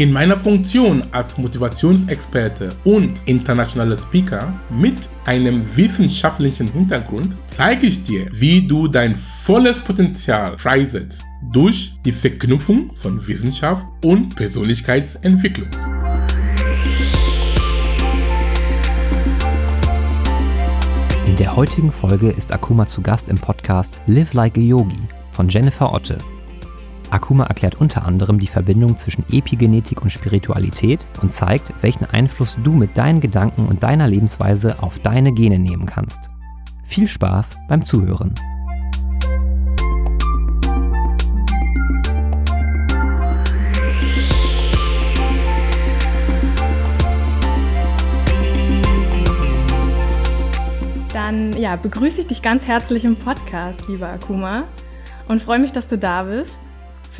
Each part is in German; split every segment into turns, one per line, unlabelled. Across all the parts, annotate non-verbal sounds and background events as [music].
In meiner Funktion als Motivationsexperte und internationaler Speaker mit einem wissenschaftlichen Hintergrund zeige ich dir, wie du dein volles Potenzial freisetzt durch die Verknüpfung von Wissenschaft und Persönlichkeitsentwicklung.
In der heutigen Folge ist Akuma zu Gast im Podcast Live Like a Yogi von Jennifer Otte. Akuma erklärt unter anderem die Verbindung zwischen Epigenetik und Spiritualität und zeigt, welchen Einfluss du mit deinen Gedanken und deiner Lebensweise auf deine Gene nehmen kannst. Viel Spaß beim Zuhören.
Dann ja, begrüße ich dich ganz herzlich im Podcast, lieber Akuma, und freue mich, dass du da bist.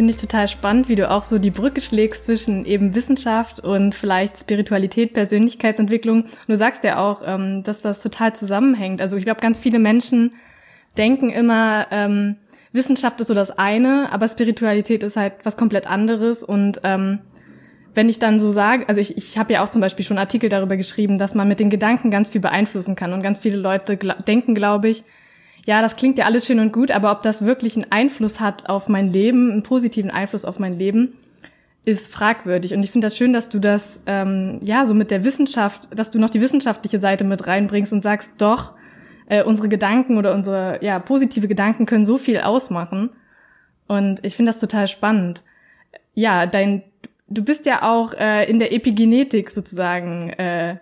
Finde ich total spannend, wie du auch so die Brücke schlägst zwischen eben Wissenschaft und vielleicht Spiritualität, Persönlichkeitsentwicklung. Und du sagst ja auch, ähm, dass das total zusammenhängt. Also ich glaube, ganz viele Menschen denken immer, ähm, Wissenschaft ist so das eine, aber Spiritualität ist halt was komplett anderes. Und ähm, wenn ich dann so sage, also ich, ich habe ja auch zum Beispiel schon Artikel darüber geschrieben, dass man mit den Gedanken ganz viel beeinflussen kann. Und ganz viele Leute gl denken, glaube ich, ja, das klingt ja alles schön und gut, aber ob das wirklich einen Einfluss hat auf mein Leben, einen positiven Einfluss auf mein Leben, ist fragwürdig. Und ich finde das schön, dass du das, ähm, ja, so mit der Wissenschaft, dass du noch die wissenschaftliche Seite mit reinbringst und sagst, doch, äh, unsere Gedanken oder unsere, ja, positive Gedanken können so viel ausmachen. Und ich finde das total spannend. Ja, dein, du bist ja auch äh, in der Epigenetik sozusagen äh,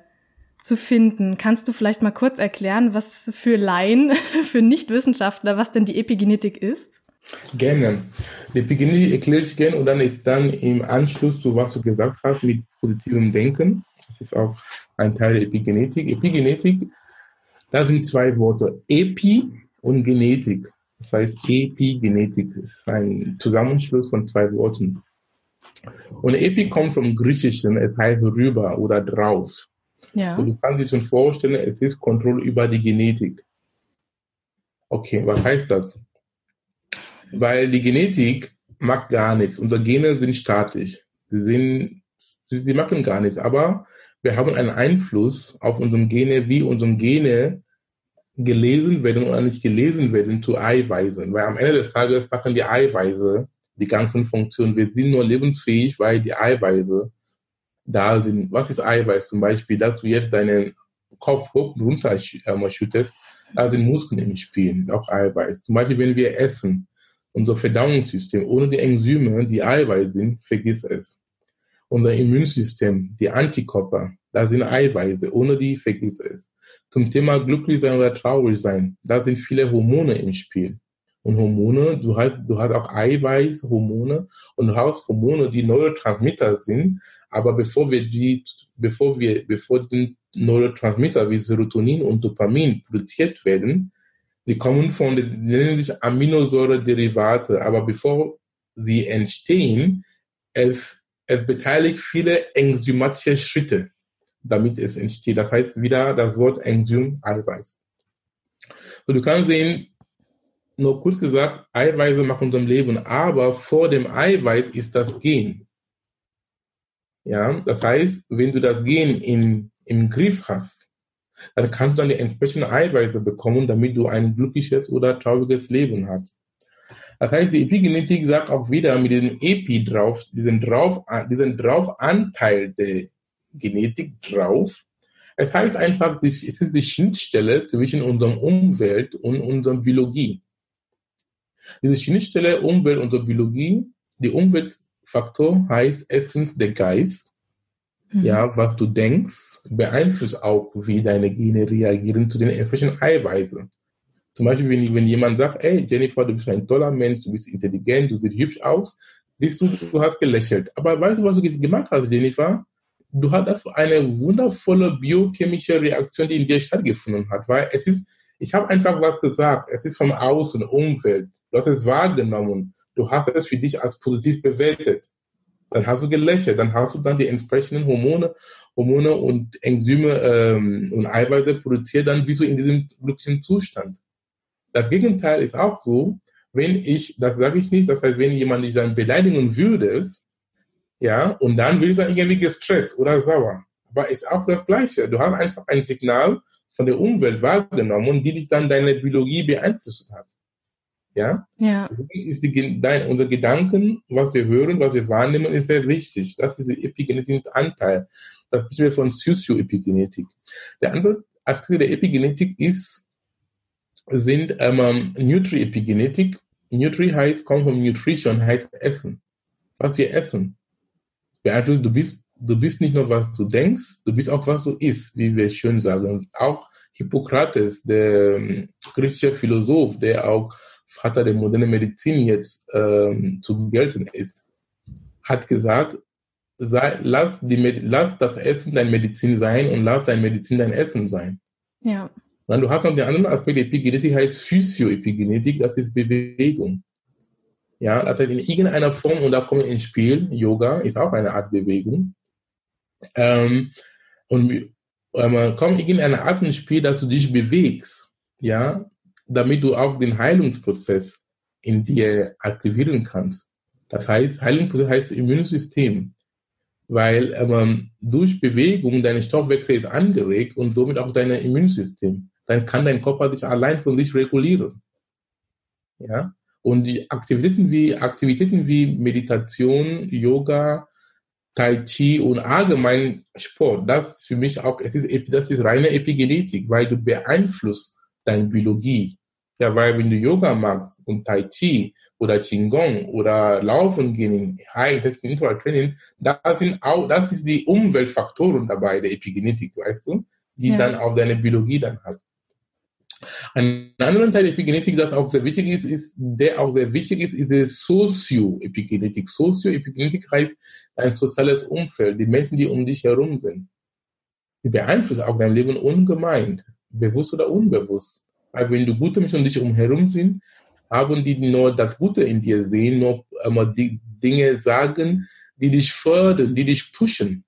zu finden. Kannst du vielleicht mal kurz erklären, was für Laien, [laughs] für Nichtwissenschaftler, was denn die Epigenetik ist?
Gerne. Die Epigenetik erkläre ich gerne und dann ist dann im Anschluss zu was du gesagt hast mit positivem Denken. Das ist auch ein Teil der Epigenetik. Epigenetik, da sind zwei Worte. Epi und Genetik. Das heißt Epigenetik. Ist ein Zusammenschluss von zwei Worten. Und Epi kommt vom Griechischen, es heißt rüber oder drauf. Ja. Und du kannst dir schon vorstellen, es ist Kontrolle über die Genetik. Okay, was heißt das? Weil die Genetik macht gar nichts. Unsere Gene sind statisch. Sie, sind, sie, sie machen gar nichts. Aber wir haben einen Einfluss auf unsere Gene, wie unsere Gene gelesen werden oder nicht gelesen werden zu Eiweißen. Weil am Ende des Tages machen die Eiweiße die ganzen Funktionen. Wir sind nur lebensfähig, weil die Eiweiße da sind. Was ist Eiweiß zum Beispiel, dass du jetzt deinen Kopf hoch und runter ähm, schüttest, da sind Muskeln im Spiel, auch Eiweiß. Zum Beispiel, wenn wir essen, unser Verdauungssystem, ohne die Enzyme, die Eiweiß sind, vergiss es. Unser Immunsystem, die Antikörper, da sind Eiweiße, ohne die vergiss es. Zum Thema glücklich sein oder traurig sein, da sind viele Hormone im Spiel. Und Hormone, du hast, du hast auch Eiweiß, Hormone und du hast Hormone, die Neurotransmitter sind, aber bevor wir die, bevor wir, bevor die Neurotransmitter wie Serotonin und Dopamin produziert werden, die kommen von, die nennen sich Aminosäure-Derivate, aber bevor sie entstehen, es, es beteiligt viele enzymatische Schritte, damit es entsteht. Das heißt wieder das Wort Enzym Eiweiß. So, du kannst sehen, nur kurz gesagt, Eiweiße machen unserem Leben, aber vor dem Eiweiß ist das Gen. Ja, das heißt, wenn du das Gen in, im Griff hast, dann kannst du dann die entsprechenden Eiweiße bekommen, damit du ein glückliches oder trauriges Leben hast. Das heißt, die Epigenetik sagt auch wieder mit diesem Epi drauf, diesen drauf, diesen drauf Anteil der Genetik drauf. Es heißt einfach, es ist die Schnittstelle zwischen unserer Umwelt und unserer Biologie. Diese Schnittstelle Umwelt und Biologie, die Umwelt Faktor heißt erstens der Geist. Mhm. Ja, was du denkst, beeinflusst auch, wie deine Gene reagieren zu den entsprechenden Eiweißen. Zum Beispiel, wenn, wenn jemand sagt, hey Jennifer, du bist ein toller Mensch, du bist intelligent, du siehst hübsch aus, siehst du, du hast gelächelt. Aber weißt du, was du gemacht hast, Jennifer? Du hattest eine wundervolle biochemische Reaktion, die in dir stattgefunden hat, weil es ist, ich habe einfach was gesagt, es ist vom Außen, Umwelt. Du hast es wahrgenommen. Du hast es für dich als positiv bewertet. Dann hast du gelächelt, dann hast du dann die entsprechenden Hormone, Hormone und Enzyme ähm, und Eiweiße produziert, dann bist du in diesem glücklichen Zustand. Das Gegenteil ist auch so, wenn ich, das sage ich nicht, das heißt, wenn jemand dich dann beleidigen würde, ja, und dann wird er irgendwie gestresst oder sauer. Aber ist auch das Gleiche. Du hast einfach ein Signal von der Umwelt wahrgenommen, die dich dann deine Biologie beeinflusst hat. Ja?
Ja.
Ist die, dein, unser Gedanken, was wir hören, was wir wahrnehmen, ist sehr wichtig. Das ist der epigenetische Anteil. Das sprechen wir von Sozioepigenetik. Der andere Aspekt der Epigenetik ist, sind ähm, Nutri-Epigenetik. Nutri heißt, kommt von Nutrition, heißt Essen. Was wir essen. Beeinflusst, du bist, du bist nicht nur, was du denkst, du bist auch, was du isst, wie wir schön sagen. Auch Hippokrates, der ähm, griechische Philosoph, der auch Vater der modernen Medizin jetzt ähm, zu gelten ist, hat gesagt, sei, lass, die, lass das Essen dein Medizin sein und lass dein Medizin dein Essen sein.
Ja.
Und du hast noch den anderen Aspekt, Epigenetik heißt Physioepigenetik, das ist Bewegung. Ja, das heißt in irgendeiner Form, und da kommt ins Spiel, Yoga ist auch eine Art Bewegung. Ähm, und ähm, kommt irgendeine Art ins Spiel, dass du dich bewegst, ja, damit du auch den Heilungsprozess in dir aktivieren kannst. Das heißt, Heilungsprozess heißt Immunsystem, weil ähm, durch Bewegung dein Stoffwechsel ist angeregt und somit auch dein Immunsystem. Dann kann dein Körper sich allein von sich regulieren. Ja? Und die Aktivitäten wie, Aktivitäten wie Meditation, Yoga, Tai Chi und allgemein Sport, das ist für mich auch, es ist, das ist reine Epigenetik, weil du beeinflusst deine Biologie. Ja, weil wenn du Yoga machst und Tai Chi oder Qigong oder Laufen gehen, High Intensity Interval Training, da sind auch, das ist die Umweltfaktoren dabei, der Epigenetik, weißt du, die ja. dann auf deine Biologie dann hat. Ein anderer Teil der Epigenetik, das auch sehr wichtig ist, ist, der auch sehr wichtig ist, ist die Sozioepigenetik. Sozioepigenetik heißt dein soziales Umfeld, die Menschen, die um dich herum sind. Die beeinflussen auch dein Leben ungemein, bewusst oder unbewusst. Weil wenn du gute Menschen um dich herum sind, haben die nur das Gute in dir sehen, nur immer die Dinge sagen, die dich fördern, die dich pushen.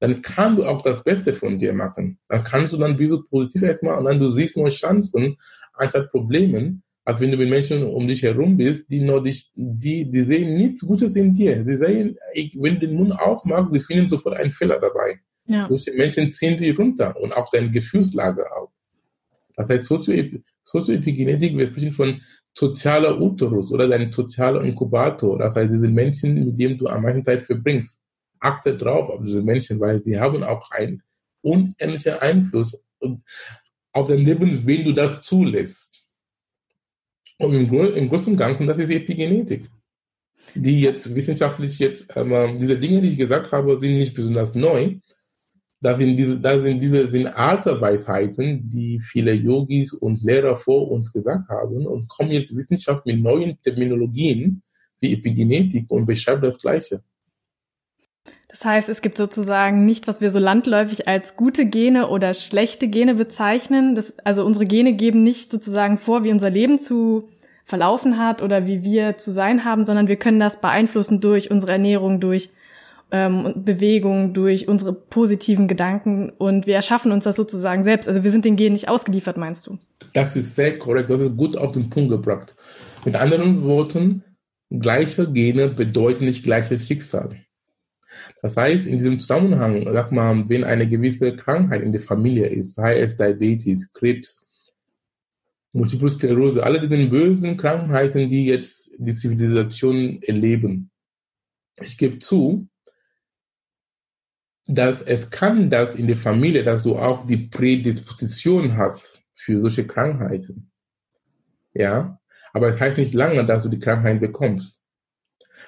Dann kann du auch das Beste von dir machen. Dann kannst du dann wie so positiv erstmal und dann du siehst nur Chancen anstatt Problemen, als wenn du mit Menschen um dich herum bist, die nur dich, die, die sehen nichts Gutes in dir. Sie sehen, wenn du den Mund aufmachst, sie finden sofort einen Fehler dabei. Ja. Solche Menschen ziehen dich runter und auch deine Gefühlslage auch. Das heißt, Sozioepigenetik, wir sprechen von sozialer Uterus oder dein sozialer Inkubator. Das heißt, diese Menschen, mit denen du am meisten Zeit verbringst. Achte drauf auf diese Menschen, weil sie haben auch einen unendlichen Einfluss auf dein Leben, wenn du das zulässt. Und im, im Großen und Ganzen, das ist Epigenetik. Die jetzt wissenschaftlich jetzt, ähm, diese Dinge, die ich gesagt habe, sind nicht besonders neu, da sind diese, da sind diese sind alte Weisheiten, die viele Yogis und Lehrer vor uns gesagt haben und kommen jetzt Wissenschaft mit neuen Terminologien wie Epigenetik und beschreibt das Gleiche.
Das heißt, es gibt sozusagen nicht, was wir so landläufig als gute Gene oder schlechte Gene bezeichnen. Das, also unsere Gene geben nicht sozusagen vor, wie unser Leben zu verlaufen hat oder wie wir zu sein haben, sondern wir können das beeinflussen durch unsere Ernährung, durch ähm, Bewegung, durch unsere positiven Gedanken und wir erschaffen uns das sozusagen selbst. Also wir sind den Genen nicht ausgeliefert, meinst du?
Das ist sehr korrekt, das ist gut auf den Punkt gebracht. Mit anderen Worten, gleiche Gene bedeuten nicht gleiches Schicksal. Das heißt, in diesem Zusammenhang, sag mal, wenn eine gewisse Krankheit in der Familie ist, sei es Diabetes, Krebs, Multiple Sklerose, alle diese bösen Krankheiten, die jetzt die Zivilisation erleben. Ich gebe zu, dass es kann das in der Familie, dass du auch die Prädisposition hast für solche Krankheiten. Ja, aber es heißt nicht lange, dass du die Krankheit bekommst.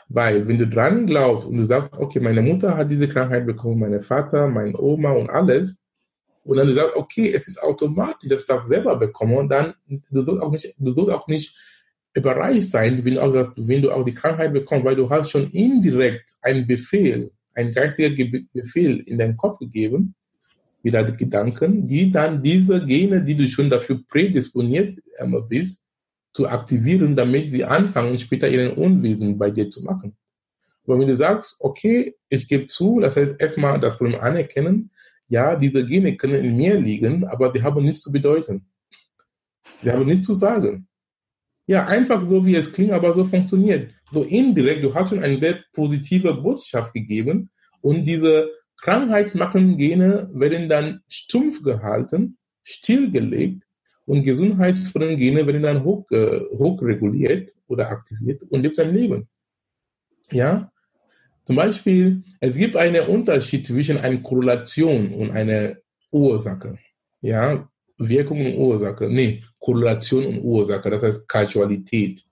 Weil wenn du dran glaubst und du sagst, okay, meine Mutter hat diese Krankheit bekommen, meine Vater, mein Oma und alles, und dann du sagst, okay, es ist automatisch, dass ich das selber bekomme, und dann du sollst auch nicht, du sollst auch nicht überreicht sein, wenn, auch, wenn du auch die Krankheit bekommst, weil du hast schon indirekt einen Befehl ein geistiger Befehl in deinen Kopf gegeben, wieder Gedanken, die dann diese Gene, die du schon dafür prädisponiert bist, zu aktivieren, damit sie anfangen, später ihren Unwesen bei dir zu machen. Aber wenn du sagst, okay, ich gebe zu, das heißt erstmal das Problem anerkennen, ja, diese Gene können in mir liegen, aber die haben nichts zu bedeuten. Sie haben nichts zu sagen. Ja, einfach so, wie es klingt, aber so funktioniert. So indirekt, du hast schon eine sehr positive Botschaft gegeben und diese krankheitsmachenden Gene werden dann stumpf gehalten, stillgelegt und gesundheitsfördernden Gene werden dann hoch, äh, hochreguliert oder aktiviert und lebt sein Leben. Ja, zum Beispiel, es gibt einen Unterschied zwischen einer Korrelation und einer Ursache. Ja, Wirkung und Ursache. Nee, Korrelation und Ursache, das heißt Kausalität.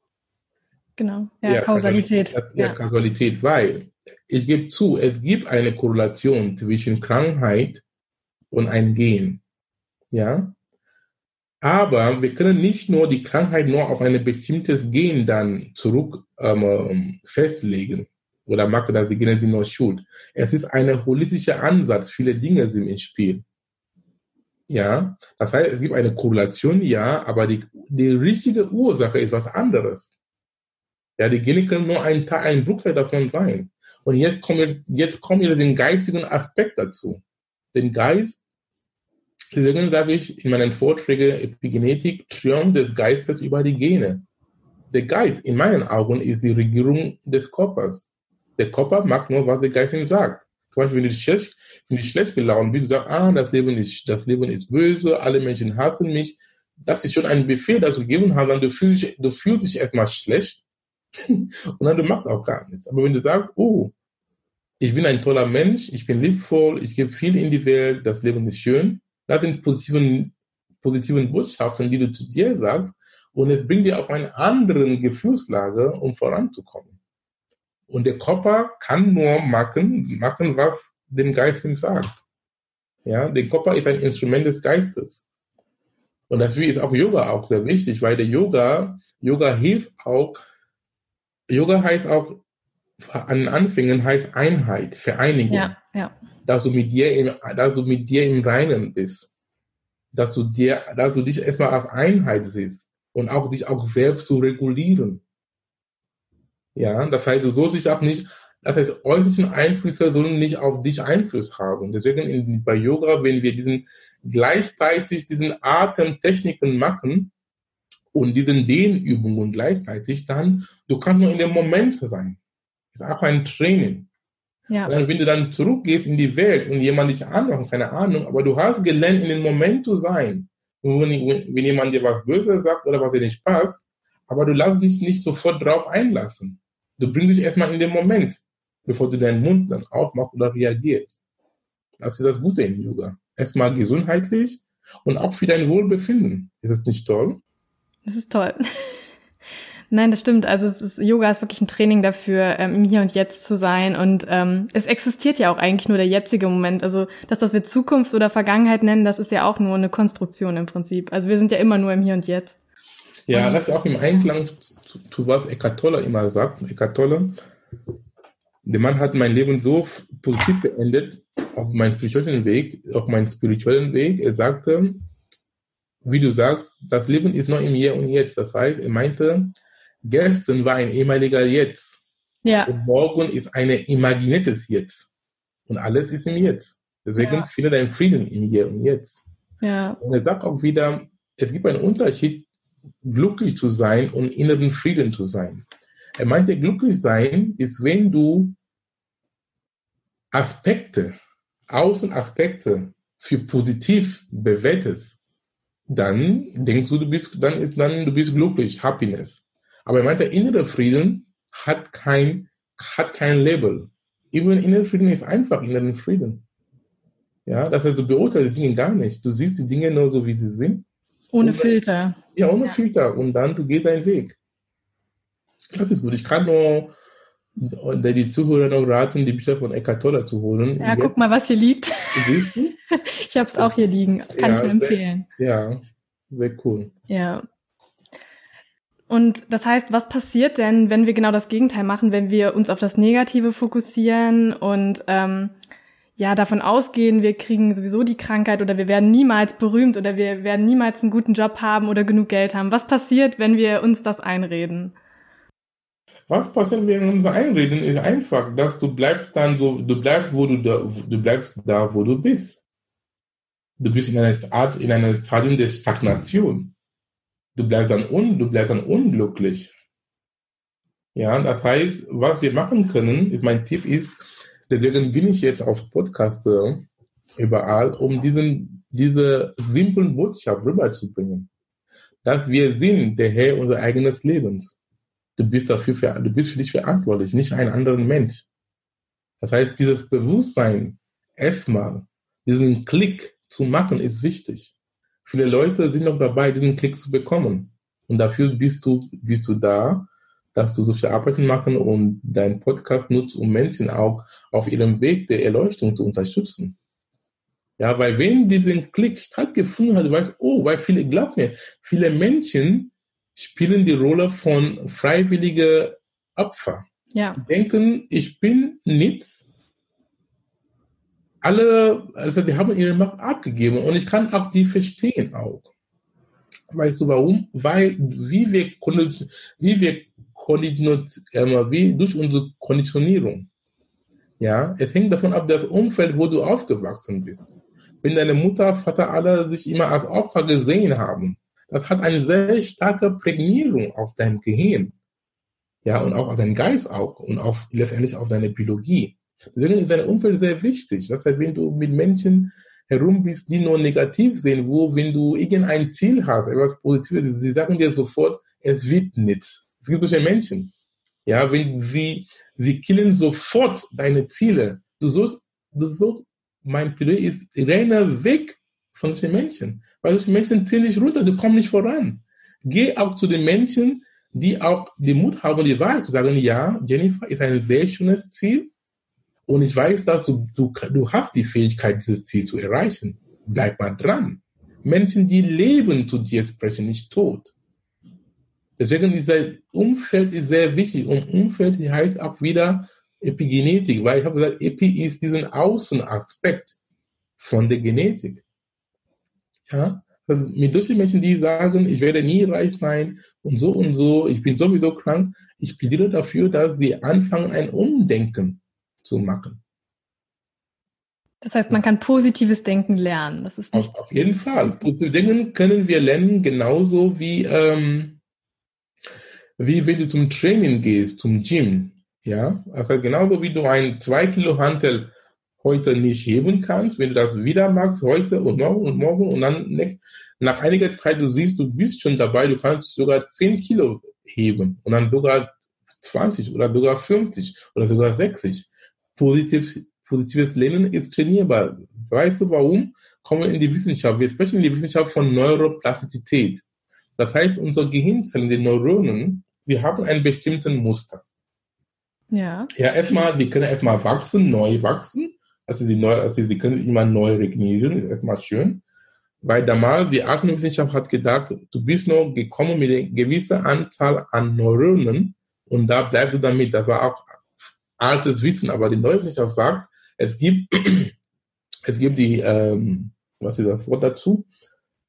Genau, ja, ja Kausalität.
Ja, ja, Kausalität, weil ich gebe zu, es gibt eine Korrelation zwischen Krankheit und ein Gen. Ja, aber wir können nicht nur die Krankheit nur auf ein bestimmtes Gen dann zurück ähm, festlegen oder machen das die Gene die nur schuld. Es ist ein holistischer Ansatz. Viele Dinge sind im Spiel. Ja, das heißt, es gibt eine Korrelation, ja, aber die, die richtige Ursache ist was anderes. Ja, die Gene können nur ein, ein Bruchteil davon sein. Und jetzt kommen wir, jetzt kommen wir den geistigen Aspekt dazu. Den Geist, deswegen sage ich in meinen Vorträgen Epigenetik, Triumph des Geistes über die Gene. Der Geist, in meinen Augen, ist die Regierung des Körpers. Der Körper macht nur, was der Geist ihm sagt. Zum Beispiel, wenn du schlecht, wenn du schlecht gelaunt bist, du sagst, ah, das Leben ist, das Leben ist böse, alle Menschen hassen mich. Das ist schon ein Befehl, das du gegeben hast, dann du fühlst dich, du fühlst dich erstmal schlecht [laughs] und dann du machst auch gar nichts. Aber wenn du sagst, oh, ich bin ein toller Mensch, ich bin liebvoll, ich gebe viel in die Welt, das Leben ist schön, das sind positiven, positiven Botschaften, die du zu dir sagst, und es bringt dir auf eine andere Gefühlslage, um voranzukommen. Und der Körper kann nur machen, machen, was dem Geist ihm sagt. Ja, der Körper ist ein Instrument des Geistes. Und deswegen ist auch Yoga auch sehr wichtig, weil der Yoga, Yoga hilft auch, Yoga heißt auch, an Anfängen heißt Einheit, Vereinigung. Ja, ja. Dass du mit dir im, dass du mit dir im Reinen bist. Dass du dir, dass du dich erstmal als Einheit siehst und auch dich auch selbst zu regulieren. Ja, das heißt, du sollst dich auch nicht, das heißt, äußerlichen Einflüsse sollen nicht auf dich Einfluss haben. Deswegen in, bei Yoga, wenn wir diesen gleichzeitig diesen Atemtechniken machen und diesen Dehnübungen gleichzeitig, dann du kannst nur in dem Moment sein. Das ist auch ein Training. Ja. Und dann, wenn du dann zurückgehst in die Welt und jemand dich anmacht, keine Ahnung, aber du hast gelernt, in dem Moment zu sein. Und wenn, wenn jemand dir was Böses sagt oder was dir nicht passt, aber du lass dich nicht sofort drauf einlassen. Du bringst dich erstmal in den Moment, bevor du deinen Mund dann aufmachst oder reagierst. Das ist das Gute in Yoga. Erstmal gesundheitlich und auch für dein Wohlbefinden. Ist das nicht toll?
Das ist toll. Nein, das stimmt. Also es ist, Yoga ist wirklich ein Training dafür, ähm, im Hier und Jetzt zu sein. Und ähm, es existiert ja auch eigentlich nur der jetzige Moment. Also das, was wir Zukunft oder Vergangenheit nennen, das ist ja auch nur eine Konstruktion im Prinzip. Also wir sind ja immer nur im Hier und Jetzt.
Ja, das ist auch im Einklang zu, zu was Eckhart Tolle immer sagt. Eckhart Tolle, der Mann hat mein Leben so positiv beendet, auf meinem spirituellen Weg, auf meinem spirituellen Weg. Er sagte, wie du sagst, das Leben ist nur im Hier und Jetzt. Das heißt, er meinte, gestern war ein ehemaliger Jetzt. Ja. Und morgen ist ein imaginiertes Jetzt. Und alles ist im Jetzt. Deswegen ja. finde deinen Frieden im Hier und Jetzt. Ja. Und er sagt auch wieder, es gibt einen Unterschied glücklich zu sein und inneren Frieden zu sein. Er meinte, glücklich sein ist, wenn du Aspekte, Außenaspekte für positiv bewertest, dann denkst du, du bist, dann, dann, du bist glücklich, Happiness. Aber er meinte, innere Frieden hat kein, hat kein Label. Immer innere Frieden ist einfach inneren Frieden. Ja, das heißt, du beurteilst die Dinge gar nicht. Du siehst die Dinge nur so, wie sie sind
ohne Filter.
Ja, ohne ja. Filter. Und dann du gehst deinen Weg. Das ist gut. Ich kann nur die Zuhörer noch raten, die Bücher von Eckhart Tolle zu holen.
Ja, guck mal, was hier liegt. Siehst du? [laughs] ich habe es auch hier liegen. Kann ja, ich nur empfehlen.
Sehr, ja, sehr cool.
Ja. Und das heißt, was passiert denn, wenn wir genau das Gegenteil machen, wenn wir uns auf das Negative fokussieren und ähm, ja davon ausgehen, wir kriegen sowieso die Krankheit oder wir werden niemals berühmt oder wir werden niemals einen guten Job haben oder genug Geld haben. Was passiert, wenn wir uns das einreden?
Was passiert während unser Einreden ist einfach, dass du bleibst dann so, du bleibst, wo du da, du bleibst da, wo du bist. Du bist in einer Art, in einem Stadium der Stagnation. Du bleibst dann un, du bleibst dann unglücklich. Ja, das heißt, was wir machen können, ist mein Tipp ist, deswegen bin ich jetzt auf Podcast überall, um diesen, diese simplen Botschaft rüberzubringen. Dass wir sind der Herr unseres eigenen Lebens. Du bist dafür, für, du bist für dich verantwortlich, nicht ein anderer Mensch. Das heißt, dieses Bewusstsein, erstmal, diesen Klick zu machen, ist wichtig. Viele Leute sind noch dabei, diesen Klick zu bekommen. Und dafür bist du, bist du da, dass du so viel Arbeit machen und deinen Podcast nutzt, um Menschen auch auf ihrem Weg der Erleuchtung zu unterstützen. Ja, weil wenn diesen Klick stattgefunden hat, weißt, oh, weil viele, glaub mir, viele Menschen spielen die Rolle von freiwilliger Opfer.
Ja.
Denken, ich bin nichts. Alle, also die haben ihre Macht abgegeben und ich kann auch die verstehen auch. Weißt du warum? Weil wie wir, wie wir wie durch unsere Konditionierung. Ja, es hängt davon ab, das Umfeld, wo du aufgewachsen bist. Wenn deine Mutter, Vater alle sich immer als Opfer gesehen haben, das hat eine sehr starke Prägnierung auf dein Gehirn. Ja, und auch auf deinen Geist auch und auf, letztendlich auf deine Biologie. Deswegen ist dein Umfeld sehr wichtig. Das heißt, wenn du mit Menschen herum bist, die nur negativ sehen, wo, wenn du irgendein Ziel hast, etwas Positives, sie sagen dir sofort, es wird nichts. Es gibt solche Menschen. Ja, wenn sie, sie killen sofort deine Ziele. Du sollst, du sollst, mein Plädoyer ist, renne weg von solchen Menschen. Weil solche Menschen ziehen dich runter, du kommst nicht voran. Geh auch zu den Menschen, die auch den Mut haben, die Wahrheit zu sagen, ja, Jennifer ist ein sehr schönes Ziel. Und ich weiß, dass du, du, du hast die Fähigkeit, dieses Ziel zu erreichen. Bleib mal dran. Menschen, die leben, zu dir sprechen, nicht tot. Deswegen ist das Umfeld ist sehr wichtig. Und Umfeld heißt auch wieder Epigenetik, weil ich habe gesagt, Epi ist diesen Außenaspekt von der Genetik. Ja, also mit solchen Menschen, die sagen, ich werde nie reich sein und so und so, ich bin sowieso krank, ich plädiere dafür, dass sie anfangen, ein Umdenken zu machen.
Das heißt, man kann positives Denken lernen. Das ist nicht.
Auf, auf jeden Fall. Positives Denken können wir lernen, genauso wie ähm, wie wenn du zum Training gehst, zum Gym. Ja, also genauso wie du ein 2 Kilo Hantel heute nicht heben kannst, wenn du das wieder machst, heute und morgen und morgen und dann nach einiger Zeit, du siehst, du bist schon dabei, du kannst sogar 10 Kilo heben und dann sogar 20 oder sogar 50 oder sogar 60. Positiv, positives Lernen ist trainierbar. Weißt du warum? Kommen wir in die Wissenschaft. Wir sprechen in die Wissenschaft von Neuroplastizität. Das heißt, unsere Gehirnzellen, die Neuronen, sie haben einen bestimmten Muster.
Ja.
Ja, erstmal, die können erstmal wachsen, neu wachsen. Also die, also können sich immer neu regenerieren, ist erstmal schön. Weil damals die Artenwissenschaft hat gedacht, du bist noch gekommen mit einer gewissen Anzahl an Neuronen und da bleibst du damit. Das war auch altes Wissen, aber die Neurowissenschaft sagt, es gibt, [clears throat] es gibt die, ähm, was ist das Wort dazu?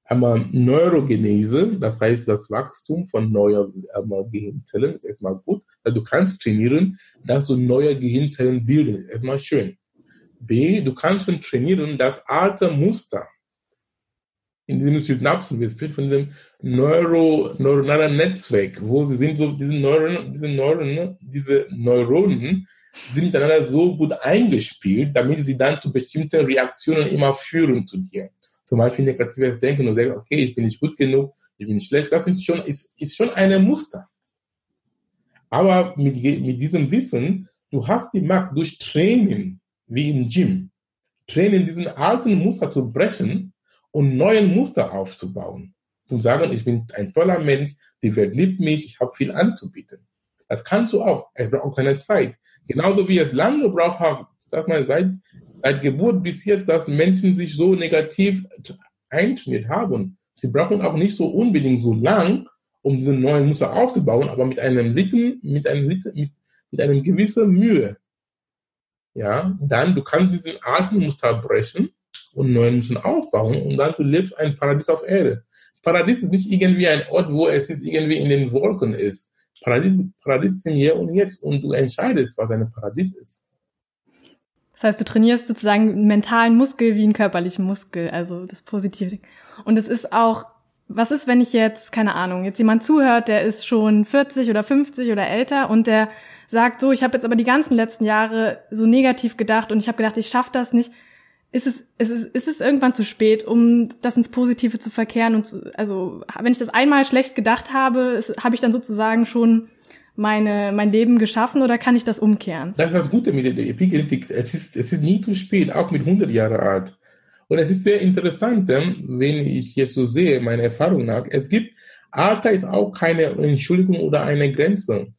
Einmal Neurogenese, das heißt das Wachstum von neuen Gehirnzellen ist erstmal gut. Also du kannst trainieren, dass du neue Gehirnzellen bilden. Erstmal schön. B, du kannst schon trainieren, das alte Muster in diesem Synapsen, wir sprechen von diesem Neuro, neuronalen Netzwerk, wo sie sind so, diese Neuronen, diese Neuronen, diese Neuronen sind miteinander so gut eingespielt, damit sie dann zu bestimmten Reaktionen immer führen zu dir zum Beispiel negatives Denken und sagen, okay, ich bin nicht gut genug, ich bin schlecht, das ist schon, ist, ist schon ein Muster. Aber mit, mit diesem Wissen, du hast die Macht durch Training, wie im Gym, Training diesen alten Muster zu brechen und neuen Muster aufzubauen. Zu sagen, ich bin ein toller Mensch, die Welt liebt mich, ich habe viel anzubieten. Das kannst du auch. Es braucht keine Zeit. Genauso wie es lange gebraucht hat, dass man seit seit Geburt bis jetzt, dass Menschen sich so negativ eintrainiert haben. Sie brauchen auch nicht so unbedingt so lang, um diese neuen Muster aufzubauen, aber mit einem Litten, mit einem Litten, mit, mit einem gewissen Mühe. Ja, dann du kannst diesen alten Muster brechen und neuen Muster aufbauen und dann du lebst ein Paradies auf Erde. Paradies ist nicht irgendwie ein Ort, wo es ist irgendwie in den Wolken ist. Paradies, Paradies ist im Hier und Jetzt und du entscheidest, was ein Paradies ist.
Das heißt, du trainierst sozusagen einen mentalen Muskel wie einen körperlichen Muskel, also das Positive. Und es ist auch, was ist, wenn ich jetzt, keine Ahnung, jetzt jemand zuhört, der ist schon 40 oder 50 oder älter und der sagt so, ich habe jetzt aber die ganzen letzten Jahre so negativ gedacht und ich habe gedacht, ich schaffe das nicht. Ist es, ist, es, ist es irgendwann zu spät, um das ins Positive zu verkehren? Und zu, also, wenn ich das einmal schlecht gedacht habe, habe ich dann sozusagen schon meine, mein Leben geschaffen oder kann ich das umkehren?
Das ist das Gute mit der Epigenetik. Es ist, es ist nie zu spät, auch mit 100 Jahren alt. Und es ist sehr interessant, wenn ich jetzt so sehe, meine Erfahrung nach, es gibt, Alter ist auch keine Entschuldigung oder eine Grenze.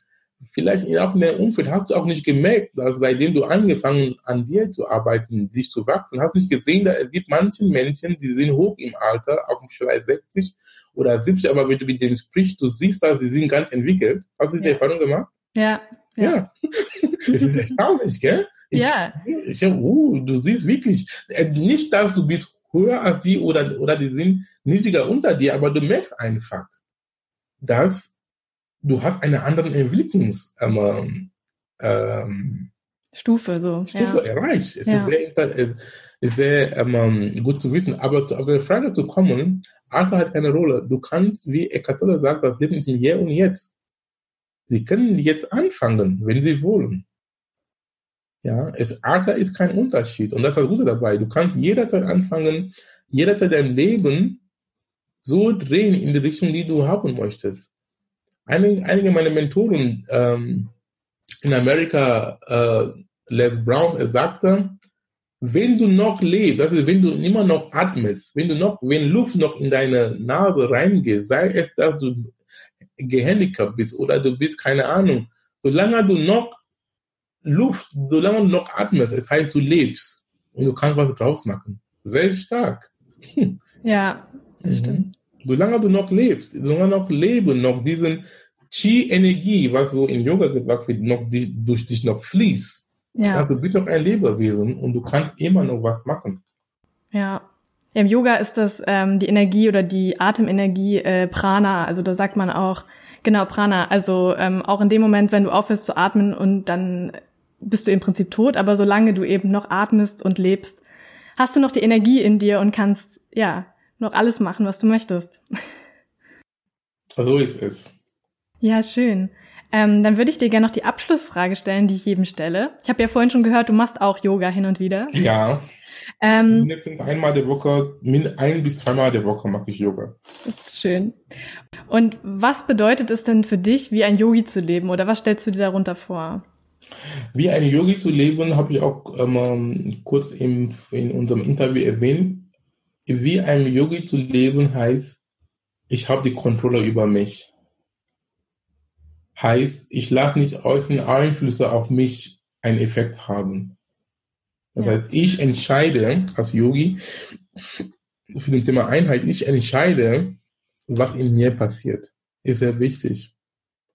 Vielleicht auch in deinem Umfeld hast du auch nicht gemerkt, dass seitdem du angefangen an dir zu arbeiten, dich zu wachsen, hast du nicht gesehen, dass es gibt manche Menschen, die sind hoch im Alter, auch vielleicht 60 oder 70, aber wenn du mit denen sprichst, du siehst, dass sie sind ganz entwickelt. Hast du diese ja. Erfahrung gemacht?
Ja.
Ja. ja. [laughs] es ist erstaunlich, gell? Ich,
ja.
Ich, uh, du siehst wirklich, äh, nicht, dass du bist höher als die oder, oder die sind niedriger unter dir, aber du merkst einfach, dass du hast eine andere Entwicklungs, ähm, ähm,
Stufe so.
Stufe ja. erreicht. Es ja. ist sehr, ist sehr ähm, gut zu wissen. Aber zu, auf die Frage zu kommen, Alter hat eine Rolle. Du kannst, wie Eckhart Tolle sagt, das Leben ist im Hier und Jetzt. Sie können jetzt anfangen, wenn Sie wollen. Ja, es, Alter ist kein Unterschied. Und das ist das Gute dabei. Du kannst jederzeit anfangen, jederzeit dein Leben so drehen in die Richtung, die du haben möchtest. Einige, einige meiner Mentoren ähm, in Amerika, äh, Les Brown, er sagte, wenn du noch lebst, das ist, wenn du immer noch atmest, wenn du noch, wenn Luft noch in deine Nase reingeht, sei es, dass du gehandicapt bist oder du bist, keine Ahnung, solange du noch Luft, solange du noch atmest, es heißt, du lebst und du kannst was draus machen. Sehr stark.
Hm. Ja, das mhm. stimmt.
Solange du noch lebst, solange noch leben, noch diesen Chi-Energie, was so in Yoga gesagt wird, noch die, durch dich noch fließt, ja. ja. Du bist doch ein Lebewesen und du kannst immer noch was machen.
Ja. Im Yoga ist das ähm, die Energie oder die Atemenergie äh, Prana. Also da sagt man auch, genau, Prana. Also ähm, auch in dem Moment, wenn du aufhörst zu atmen und dann bist du im Prinzip tot, aber solange du eben noch atmest und lebst, hast du noch die Energie in dir und kannst, ja, noch alles machen, was du möchtest.
So ist es.
Ja, schön. Ähm, dann würde ich dir gerne noch die Abschlussfrage stellen, die ich jedem stelle. Ich habe ja vorhin schon gehört, du machst auch Yoga hin und wieder.
Ja. Ähm, Mindestens einmal der Woche, ein bis zweimal der Woche mache ich Yoga.
Das ist schön. Und was bedeutet es denn für dich, wie ein Yogi zu leben? Oder was stellst du dir darunter vor?
Wie ein Yogi zu leben, habe ich auch ähm, kurz im, in unserem Interview erwähnt. Wie ein Yogi zu leben heißt, ich habe die Kontrolle über mich heißt, ich lasse nicht äußere Einflüsse auf mich einen Effekt haben. Das heißt, ich entscheide als Yogi für das Thema Einheit, ich entscheide, was in mir passiert. Ist sehr wichtig.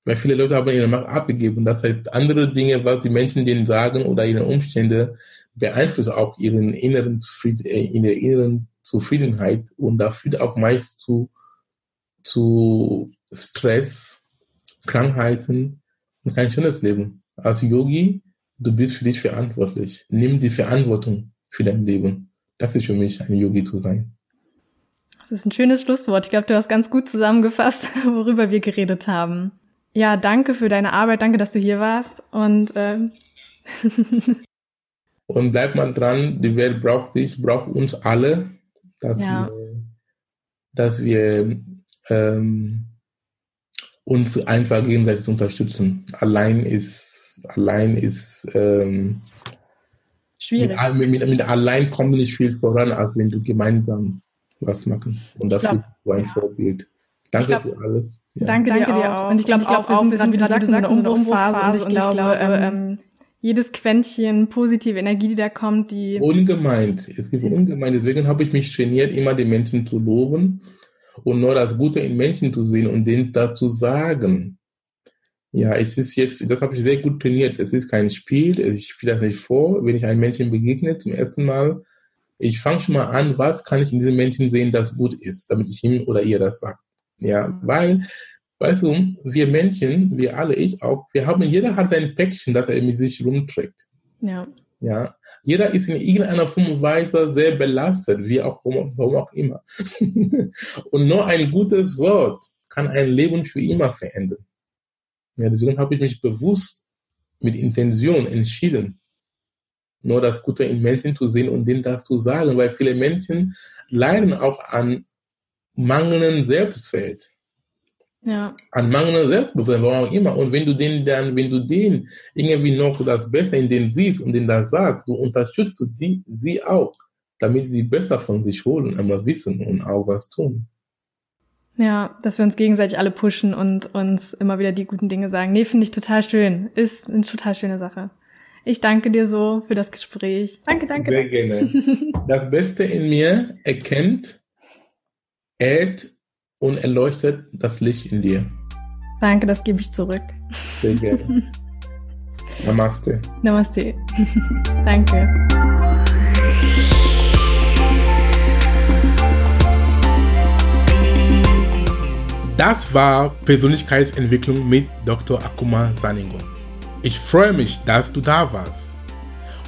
Weil viele Leute haben ihre Macht abgegeben. Das heißt, andere Dinge, was die Menschen denen sagen oder ihre Umstände, beeinflussen auch ihren inneren, Zufrieden, äh, ihre inneren Zufriedenheit und da führt auch meist zu, zu Stress, Krankheiten und kein schönes Leben. Als Yogi, du bist für dich verantwortlich. Nimm die Verantwortung für dein Leben. Das ist für mich, ein Yogi zu sein.
Das ist ein schönes Schlusswort. Ich glaube, du hast ganz gut zusammengefasst, [laughs] worüber wir geredet haben. Ja, danke für deine Arbeit, danke, dass du hier warst und ähm [laughs]
und bleib mal dran, die Welt braucht dich, braucht uns alle, dass ja. wir, dass wir ähm, uns einfach gegenseitig zu unterstützen. Allein ist, allein ist, ähm,
Schwierig.
Mit, mit, mit, allein kommt nicht viel voran, als wenn du gemeinsam was machen. Und dafür glaub, du ein ja. Vorbild. Danke glaub, für alles.
Ja. Danke, danke, dir auch. Und ich glaube, glaub, auch, wir sind, wie du sagst, in einer Umbruchsphase. Und ich glaube, ähm, jedes Quäntchen positive Energie, die da kommt, die...
Ungemeint. Es gibt ungemeint. Deswegen habe ich mich trainiert, immer die Menschen zu loben und nur das Gute in Menschen zu sehen und denen dazu sagen. Ja, es ist jetzt, das habe ich sehr gut trainiert. Es ist kein Spiel, ich spiele das nicht vor. Wenn ich einem Menschen begegne zum ersten Mal, ich fange schon mal an, was kann ich in diesem Menschen sehen, das gut ist, damit ich ihm oder ihr das sage. Ja, weil weißt du, wir Menschen, wir alle, ich auch, wir haben, jeder hat ein Päckchen, das er mit sich rumträgt.
Ja.
Ja, jeder ist in irgendeiner Form und Weise sehr belastet, wie auch, warum auch immer. [laughs] und nur ein gutes Wort kann ein Leben für immer verändern. Ja, deswegen habe ich mich bewusst mit Intention entschieden, nur das Gute in Menschen zu sehen und denen das zu sagen, weil viele Menschen leiden auch an mangelndem Selbstwert.
Ja.
An mangelndem Selbstbewusstsein, warum auch immer. Und wenn du den dann, wenn du den irgendwie noch das Beste in den siehst und den das sagst, du unterstützt die, sie auch, damit sie besser von sich holen, einmal wissen und auch was tun.
Ja, dass wir uns gegenseitig alle pushen und uns immer wieder die guten Dinge sagen. Nee, finde ich total schön. Ist eine total schöne Sache. Ich danke dir so für das Gespräch. Danke, danke.
Sehr gerne. Das Beste in mir erkennt, erhält und erleuchtet das Licht in dir.
Danke, das gebe ich zurück.
Sehr gerne. [laughs] Namaste.
Namaste. [laughs] danke.
Das war Persönlichkeitsentwicklung mit Dr. Akuma Saningo. Ich freue mich, dass du da warst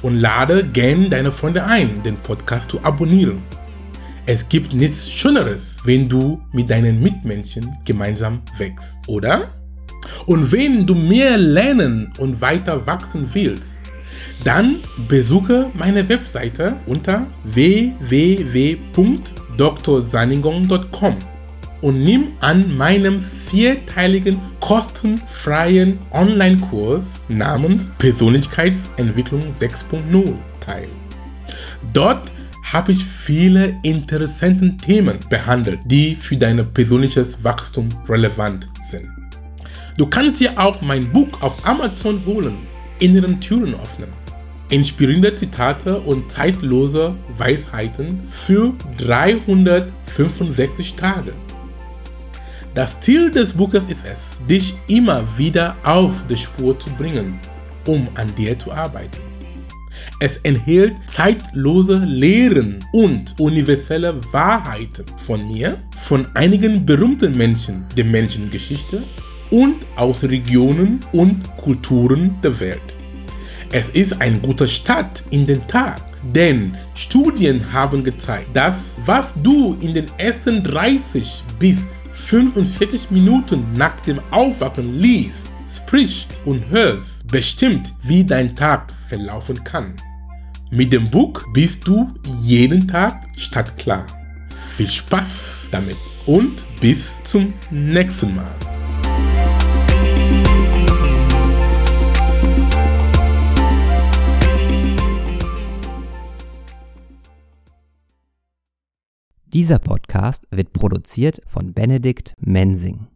und lade gerne deine Freunde ein, den Podcast zu abonnieren. Es gibt nichts Schöneres, wenn du mit deinen Mitmenschen gemeinsam wächst, oder? Und wenn du mehr lernen und weiter wachsen willst, dann besuche meine Webseite unter www.drsaningon.com und nimm an meinem vierteiligen kostenfreien Online-Kurs namens Persönlichkeitsentwicklung 6.0 teil. Dort habe ich viele interessante Themen behandelt, die für dein persönliches Wachstum relevant sind. Du kannst dir auch mein Buch auf Amazon holen, Inneren Türen öffnen. Inspirierende Zitate und zeitlose Weisheiten für 365 Tage. Das Ziel des Buches ist es, dich immer wieder auf die Spur zu bringen, um an dir zu arbeiten. Es enthält zeitlose Lehren und universelle Wahrheiten von mir, von einigen berühmten Menschen der Menschengeschichte und aus Regionen und Kulturen der Welt. Es ist ein guter Start in den Tag, denn Studien haben gezeigt, dass was du in den ersten 30 bis 45 Minuten nach dem Aufwachen liest, sprichst und hörst, bestimmt, wie dein Tag verlaufen kann. Mit dem Buch bist du jeden Tag stadtklar. Viel Spaß damit und bis zum nächsten Mal.
Dieser Podcast wird produziert von Benedikt Mensing.